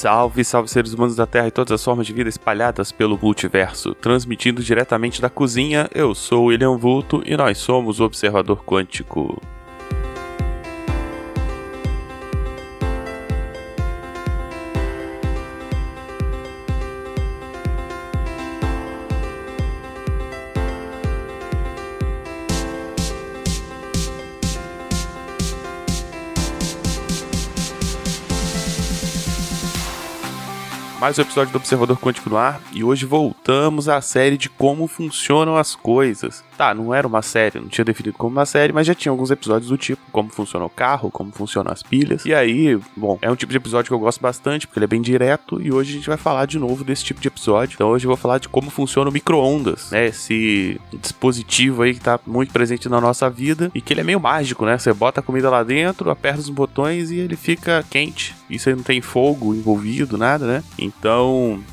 Salve, salve seres humanos da Terra e todas as formas de vida espalhadas pelo multiverso. Transmitindo diretamente da cozinha, eu sou o William Vulto e nós somos o Observador Quântico. Mais um episódio do Observador Quântico no ar e hoje voltamos à série de como funcionam as coisas. Tá, não era uma série, não tinha definido como uma série, mas já tinha alguns episódios do tipo como funciona o carro, como funcionam as pilhas. E aí, bom, é um tipo de episódio que eu gosto bastante porque ele é bem direto e hoje a gente vai falar de novo desse tipo de episódio. Então hoje eu vou falar de como funciona o micro-ondas, né? Esse dispositivo aí que tá muito presente na nossa vida e que ele é meio mágico, né? Você bota a comida lá dentro, aperta os botões e ele fica quente. Isso aí não tem fogo envolvido, nada, né? Então,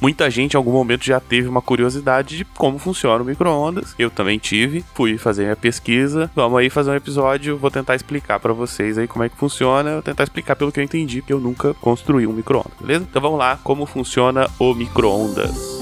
muita gente em algum momento já teve uma curiosidade de como funciona o micro-ondas. Eu também tive, fui fazer minha pesquisa. Vamos aí fazer um episódio, vou tentar explicar para vocês aí como é que funciona, vou tentar explicar pelo que eu entendi, porque eu nunca construí um micro-ondas, beleza? Então vamos lá, como funciona o micro-ondas.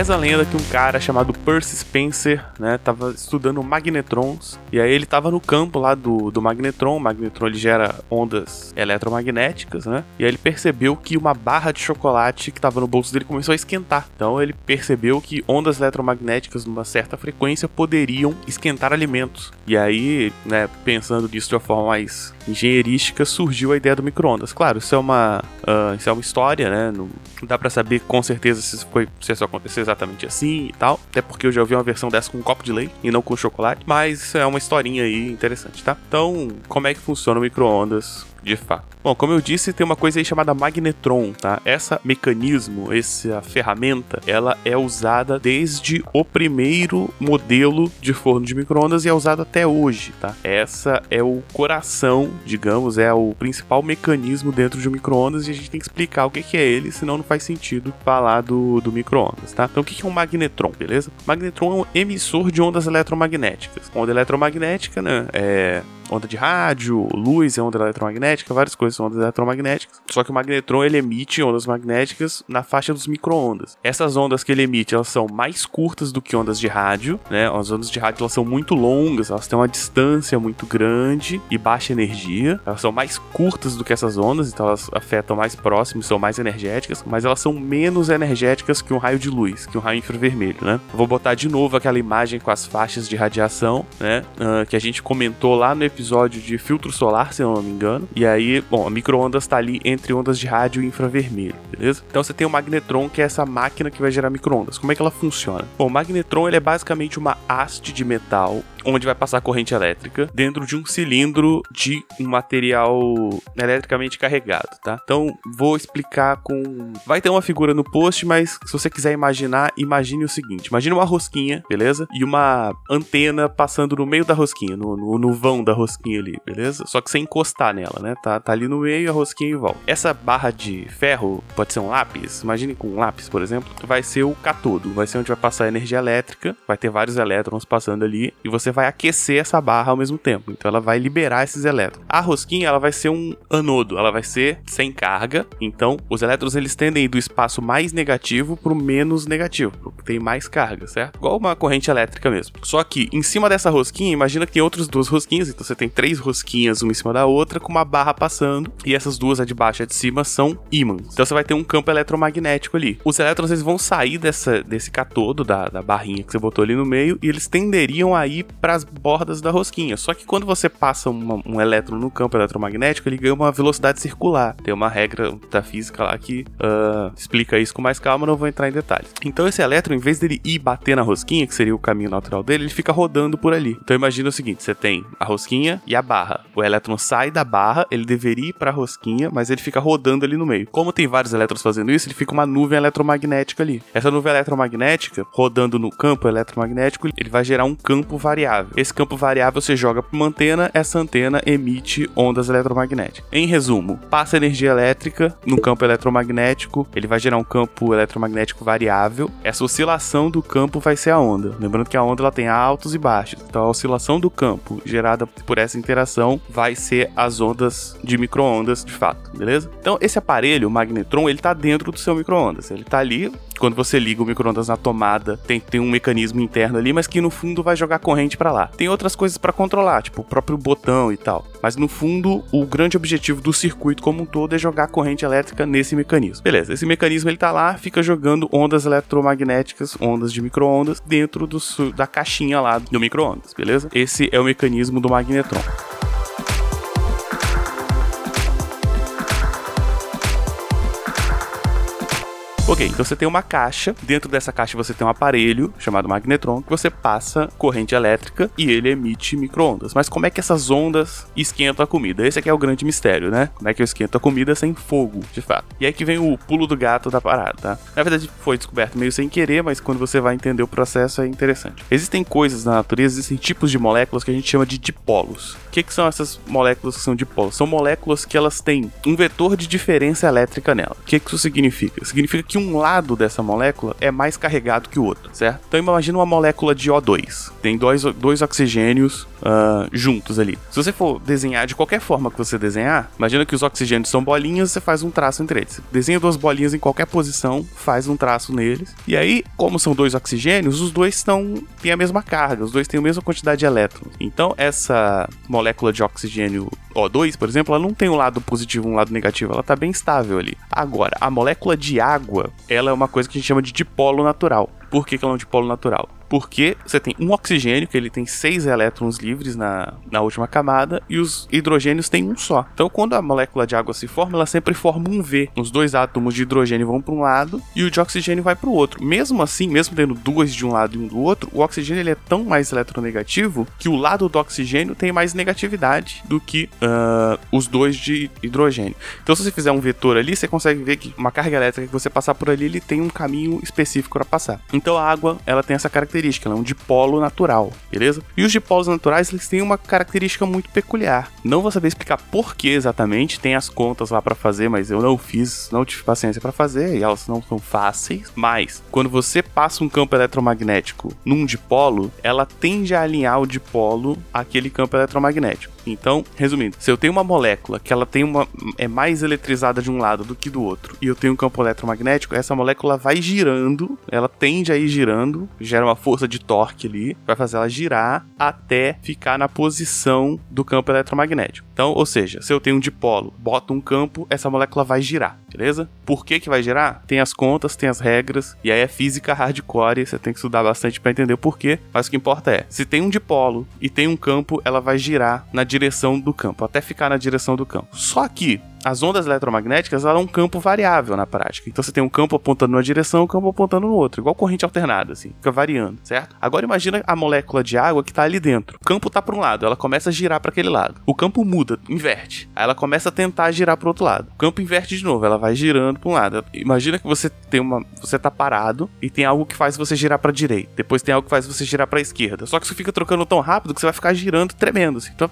Reza a lenda que um cara chamado Percy Spencer, né, tava estudando magnetrons, e aí ele tava no campo lá do, do magnetron, o magnetron ele gera ondas eletromagnéticas, né, e aí ele percebeu que uma barra de chocolate que tava no bolso dele começou a esquentar. Então ele percebeu que ondas eletromagnéticas numa certa frequência poderiam esquentar alimentos. E aí, né, pensando nisso de uma forma mais engenheirística, surgiu a ideia do micro-ondas. Claro, isso é uma, uh, isso é uma história, né, não dá para saber com certeza se, foi, se isso aconteceu exatamente assim e tal. Até porque eu já ouvi uma versão dessa com um copo de leite e não com chocolate. Mas é uma historinha aí interessante, tá? Então, como é que funciona o micro-ondas? De fato. Bom, como eu disse, tem uma coisa aí chamada magnetron, tá? Essa mecanismo, essa ferramenta, ela é usada desde o primeiro modelo de forno de microondas e é usada até hoje, tá? Essa é o coração, digamos, é o principal mecanismo dentro de um microondas e a gente tem que explicar o que, é ele, senão não faz sentido falar do, do microondas, tá? Então, o que é um magnetron, beleza? Magnetron é um emissor de ondas eletromagnéticas. Onda eletromagnética, né? É onda de rádio, luz é onda eletromagnética, várias coisas são ondas eletromagnéticas. Só que o magnetron ele emite ondas magnéticas na faixa dos microondas. Essas ondas que ele emite, elas são mais curtas do que ondas de rádio, né? As ondas de rádio elas são muito longas, elas têm uma distância muito grande e baixa energia. Elas são mais curtas do que essas ondas, então elas afetam mais próximo, são mais energéticas, mas elas são menos energéticas que um raio de luz, que um raio infravermelho, né? Vou botar de novo aquela imagem com as faixas de radiação, né? Uh, que a gente comentou lá no episódio episódio de filtro solar, se eu não me engano. E aí, bom, a micro-ondas tá ali entre ondas de rádio e infravermelho, beleza? Então você tem o magnetron, que é essa máquina que vai gerar micro-ondas. Como é que ela funciona? Bom, o magnetron ele é basicamente uma haste de metal onde vai passar corrente elétrica dentro de um cilindro de um material eletricamente carregado, tá? Então, vou explicar com. Vai ter uma figura no post, mas se você quiser imaginar, imagine o seguinte: imagine uma rosquinha, beleza? E uma antena passando no meio da rosquinha, no, no, no vão da rosquinha ali, beleza? Só que sem encostar nela, né? Tá, tá ali no meio a rosquinha e volta. Essa barra de ferro pode ser um lápis, imagine com um lápis, por exemplo, vai ser o catodo, vai ser onde vai passar a energia elétrica, vai ter vários elétrons passando ali e você você vai aquecer essa barra ao mesmo tempo. Então ela vai liberar esses elétrons. A rosquinha ela vai ser um anodo, ela vai ser sem carga. Então os elétrons eles tendem do espaço mais negativo para o menos negativo, porque tem mais carga, certo? Igual uma corrente elétrica mesmo. Só que em cima dessa rosquinha, imagina que tem outras duas rosquinhas, então você tem três rosquinhas uma em cima da outra com uma barra passando e essas duas a de baixo e a de cima são ímãs. Então você vai ter um campo eletromagnético ali. Os elétrons eles vão sair dessa, desse catodo da, da barrinha que você botou ali no meio e eles tenderiam a ir para as bordas da rosquinha. Só que quando você passa uma, um elétron no campo eletromagnético, ele ganha uma velocidade circular. Tem uma regra da física lá que uh, explica isso com mais calma, não vou entrar em detalhes. Então esse elétron, em vez dele ir bater na rosquinha, que seria o caminho natural dele, ele fica rodando por ali. Então imagina o seguinte: você tem a rosquinha e a barra. O elétron sai da barra, ele deveria ir para a rosquinha, mas ele fica rodando ali no meio. Como tem vários elétrons fazendo isso, ele fica uma nuvem eletromagnética ali. Essa nuvem eletromagnética, rodando no campo eletromagnético, ele vai gerar um campo variável. Esse campo variável você joga para uma antena, essa antena emite ondas eletromagnéticas. Em resumo, passa energia elétrica no campo eletromagnético, ele vai gerar um campo eletromagnético variável. Essa oscilação do campo vai ser a onda. Lembrando que a onda ela tem altos e baixos. Então a oscilação do campo gerada por essa interação vai ser as ondas de microondas de fato, beleza? Então esse aparelho, o magnetron, ele está dentro do seu microondas. Ele está ali quando você liga o microondas na tomada, tem, tem um mecanismo interno ali, mas que no fundo vai jogar corrente para lá. Tem outras coisas para controlar, tipo o próprio botão e tal. Mas no fundo, o grande objetivo do circuito como um todo é jogar corrente elétrica nesse mecanismo. Beleza, esse mecanismo ele tá lá, fica jogando ondas eletromagnéticas, ondas de microondas dentro do, da caixinha lá do microondas, beleza? Esse é o mecanismo do magnetron. Ok, então você tem uma caixa, dentro dessa caixa você tem um aparelho chamado magnetron que você passa corrente elétrica e ele emite microondas. Mas como é que essas ondas esquentam a comida? Esse aqui é o grande mistério, né? Como é que eu esquento a comida sem fogo, de fato? E aí que vem o pulo do gato da parada, tá? Na verdade foi descoberto meio sem querer, mas quando você vai entender o processo é interessante. Existem coisas na natureza, existem tipos de moléculas que a gente chama de dipolos. O que, que são essas moléculas que são dipolos? São moléculas que elas têm um vetor de diferença elétrica nela. O que, que isso significa? Significa que um lado dessa molécula é mais carregado que o outro, certo? Então imagina uma molécula de O2. Tem dois, dois oxigênios uh, juntos ali. Se você for desenhar de qualquer forma que você desenhar, imagina que os oxigênios são bolinhas, você faz um traço entre eles. Você desenha duas bolinhas em qualquer posição, faz um traço neles. E aí, como são dois oxigênios, os dois estão têm a mesma carga, os dois têm a mesma quantidade de elétrons. Então essa molécula de oxigênio O2, por exemplo, ela não tem um lado positivo um lado negativo, ela está bem estável ali. Agora, a molécula de água, ela é uma coisa que a gente chama de dipolo natural. Por que, que ela é um dipolo natural? Porque você tem um oxigênio, que ele tem seis elétrons livres na, na última camada, e os hidrogênios têm um só. Então, quando a molécula de água se forma, ela sempre forma um V. Os dois átomos de hidrogênio vão para um lado e o de oxigênio vai para o outro. Mesmo assim, mesmo tendo duas de um lado e um do outro, o oxigênio ele é tão mais eletronegativo que o lado do oxigênio tem mais negatividade do que uh, os dois de hidrogênio. Então, se você fizer um vetor ali, você consegue ver que uma carga elétrica que você passar por ali, ele tem um caminho específico para passar. Então, a água ela tem essa característica ela é um dipolo natural, beleza? E os dipolos naturais, eles têm uma característica muito peculiar. Não vou saber explicar por que exatamente, tem as contas lá para fazer, mas eu não fiz, não tive paciência para fazer, e elas não são fáceis, mas quando você passa um campo eletromagnético num dipolo, ela tende a alinhar o dipolo àquele campo eletromagnético. Então, resumindo, se eu tenho uma molécula que ela tem uma é mais eletrizada de um lado do que do outro, e eu tenho um campo eletromagnético, essa molécula vai girando, ela tende a ir girando, gera uma força de torque ali, vai fazer ela girar até ficar na posição do campo eletromagnético. Então, ou seja, se eu tenho um dipolo, boto um campo, essa molécula vai girar, beleza? Por que que vai girar? Tem as contas, tem as regras, e aí é física hardcore, você tem que estudar bastante para entender o porquê, mas o que importa é, se tem um dipolo e tem um campo, ela vai girar na direção do campo, até ficar na direção do campo. Só que as ondas eletromagnéticas elas é um campo variável na prática. Então você tem um campo apontando numa direção, um campo apontando no outro, igual corrente alternada, assim, fica variando, certo? Agora imagina a molécula de água que está ali dentro. O campo está para um lado, ela começa a girar para aquele lado. O campo muda, inverte. Aí ela começa a tentar girar para outro lado. O campo inverte de novo, ela vai girando para um lado. Imagina que você tem uma, você tá parado e tem algo que faz você girar para direita. Depois tem algo que faz você girar para esquerda. Só que você fica trocando tão rápido que você vai ficar girando tremendo, assim. Então,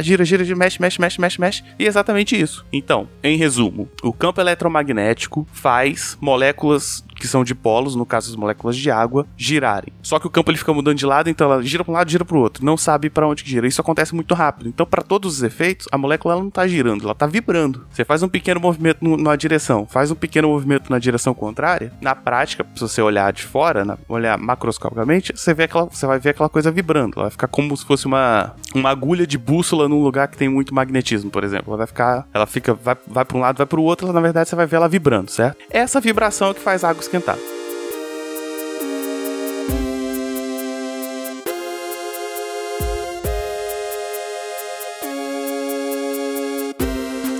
gira, gira, gira, mexe, mexe, mexe, mexe, mexe. E é exatamente isso. Então, em resumo, o campo eletromagnético faz moléculas que são dipolos, no caso as moléculas de água, girarem. Só que o campo ele fica mudando de lado, então ela gira para um lado, gira para o outro, não sabe para onde que gira. Isso acontece muito rápido. Então, para todos os efeitos, a molécula ela não está girando, ela está vibrando. Você faz um pequeno movimento numa direção, faz um pequeno movimento na direção contrária, na prática, se você olhar de fora, na, olhar macroscopicamente, você vê aquela, você vai ver aquela coisa vibrando. Ela vai ficar como se fosse uma, uma agulha de bússola num lugar que tem muito magnetismo, por exemplo. Ela vai ficar, ela fica, vai, vai para um lado, vai para o outro, ela, na verdade você vai ver ela vibrando, certo? Essa vibração é que faz a água esquentar.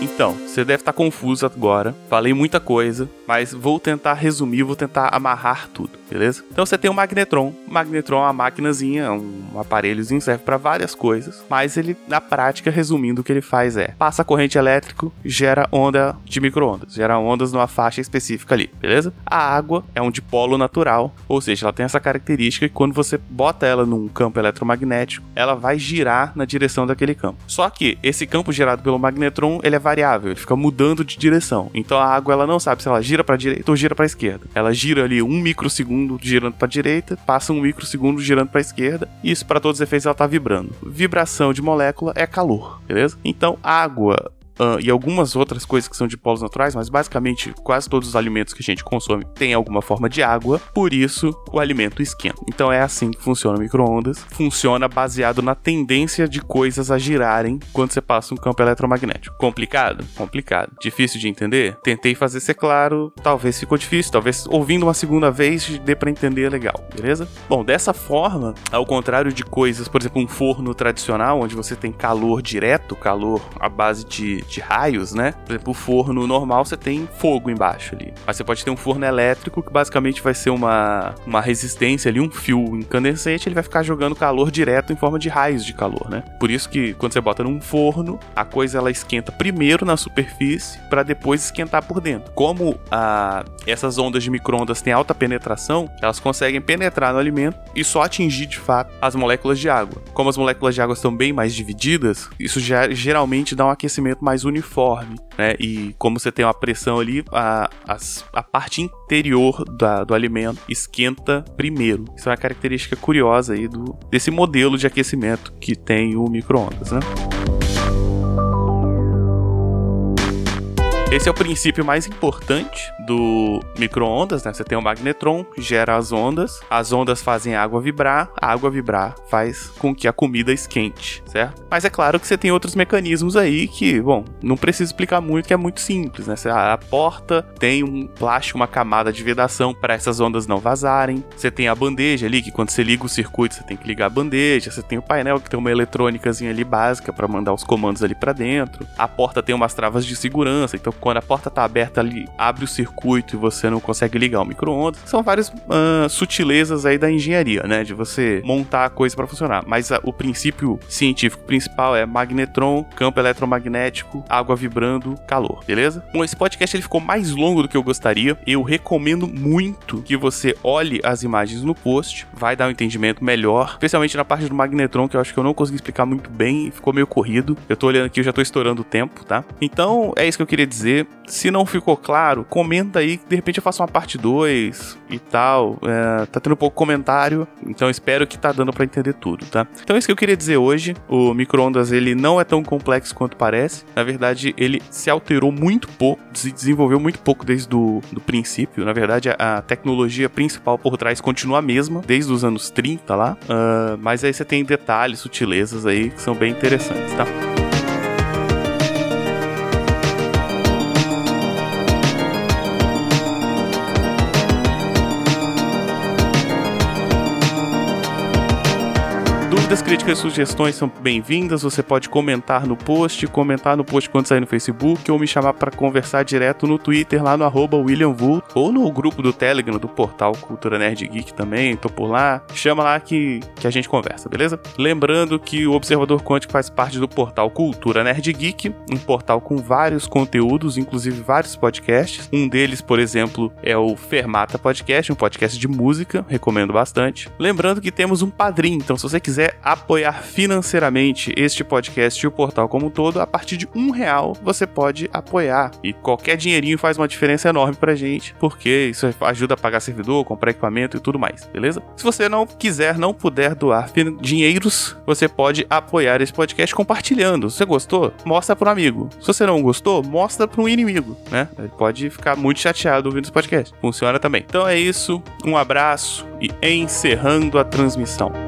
Então, você deve estar confuso agora. Falei muita coisa, mas vou tentar resumir, vou tentar amarrar tudo, beleza? Então você tem o magnetron. O magnetron é uma maquinazinha, um aparelhozinho, serve para várias coisas, mas ele, na prática, resumindo, o que ele faz é passa corrente elétrica, gera onda de micro-ondas, gera ondas numa faixa específica ali, beleza? A água é um dipolo natural, ou seja, ela tem essa característica que quando você bota ela num campo eletromagnético, ela vai girar na direção daquele campo. Só que esse campo gerado pelo magnetron, ele é variável, ele fica mudando de direção. Então a água ela não sabe se ela gira para direita ou gira para esquerda. Ela gira ali um microsegundo girando para direita, passa um microsegundo girando para esquerda. E isso para todos os efeitos ela tá vibrando. Vibração de molécula é calor, beleza? Então água Uh, e algumas outras coisas que são de polos naturais, mas basicamente quase todos os alimentos que a gente consome têm alguma forma de água, por isso o alimento esquenta. Então é assim que funciona o micro-ondas. Funciona baseado na tendência de coisas a girarem quando você passa um campo eletromagnético. Complicado? Complicado. Difícil de entender? Tentei fazer ser claro, talvez ficou difícil, talvez ouvindo uma segunda vez dê para entender legal, beleza? Bom, dessa forma, ao contrário de coisas, por exemplo, um forno tradicional, onde você tem calor direto, calor à base de de raios, né? Por exemplo, o forno normal você tem fogo embaixo ali. Mas você pode ter um forno elétrico que basicamente vai ser uma, uma resistência ali, um fio incandescente, ele vai ficar jogando calor direto em forma de raios de calor, né? Por isso que quando você bota num forno, a coisa ela esquenta primeiro na superfície para depois esquentar por dentro. Como a, essas ondas de microondas têm alta penetração, elas conseguem penetrar no alimento e só atingir de fato as moléculas de água. Como as moléculas de água estão bem mais divididas, isso já geralmente dá um aquecimento mais mais uniforme, né? E como você tem uma pressão ali, a, a, a parte interior da, do alimento esquenta primeiro. Isso é uma característica curiosa aí do, desse modelo de aquecimento que tem o micro-ondas, né? Esse é o princípio mais importante do micro-ondas, né? Você tem o magnetron que gera as ondas, as ondas fazem a água vibrar, a água vibrar faz com que a comida esquente, certo? Mas é claro que você tem outros mecanismos aí que, bom, não preciso explicar muito, que é muito simples, né? A porta tem um plástico, uma camada de vedação para essas ondas não vazarem. Você tem a bandeja ali, que quando você liga o circuito, você tem que ligar a bandeja. Você tem o painel que tem uma eletrônicazinha ali básica para mandar os comandos ali para dentro. A porta tem umas travas de segurança, então quando a porta tá aberta ali, abre o circuito e você não consegue ligar o micro-ondas. São várias uh, sutilezas aí da engenharia, né? De você montar a coisa para funcionar. Mas uh, o princípio científico principal é magnetron, campo eletromagnético, água vibrando, calor, beleza? Bom, esse podcast ele ficou mais longo do que eu gostaria. Eu recomendo muito que você olhe as imagens no post, vai dar um entendimento melhor, especialmente na parte do magnetron, que eu acho que eu não consegui explicar muito bem, ficou meio corrido. Eu tô olhando aqui, eu já tô estourando o tempo, tá? Então, é isso que eu queria dizer dizer. Se não ficou claro, comenta aí de repente eu faço uma parte 2 e tal. É, tá tendo pouco comentário, então espero que tá dando para entender tudo, tá? Então é isso que eu queria dizer hoje. O microondas ele não é tão complexo quanto parece. Na verdade, ele se alterou muito pouco, se desenvolveu muito pouco desde o do princípio. Na verdade, a, a tecnologia principal por trás continua a mesma, desde os anos 30 lá. Uh, mas aí você tem detalhes, sutilezas aí que são bem interessantes, tá? Dúvidas, críticas e sugestões são bem-vindas. Você pode comentar no post, comentar no post quando sair no Facebook ou me chamar para conversar direto no Twitter lá no arroba William Vult ou no grupo do Telegram do portal Cultura Nerd Geek também. Tô por lá. Chama lá que, que a gente conversa, beleza? Lembrando que o Observador Quântico faz parte do portal Cultura Nerd Geek, um portal com vários conteúdos, inclusive vários podcasts. Um deles, por exemplo, é o Fermata Podcast, um podcast de música, recomendo bastante. Lembrando que temos um padrinho, então se você quiser apoiar financeiramente este podcast e o portal como um todo, a partir de um real você pode apoiar. E qualquer dinheirinho faz uma diferença enorme pra gente, porque isso ajuda a pagar servidor, comprar equipamento e tudo mais, beleza? Se você não quiser, não puder doar dinheiros, você pode apoiar esse podcast compartilhando. Se você gostou, mostra para um amigo. Se você não gostou, mostra para um inimigo, né? Ele pode ficar muito chateado ouvindo esse podcast. Funciona também. Então é isso, um abraço e encerrando a transmissão.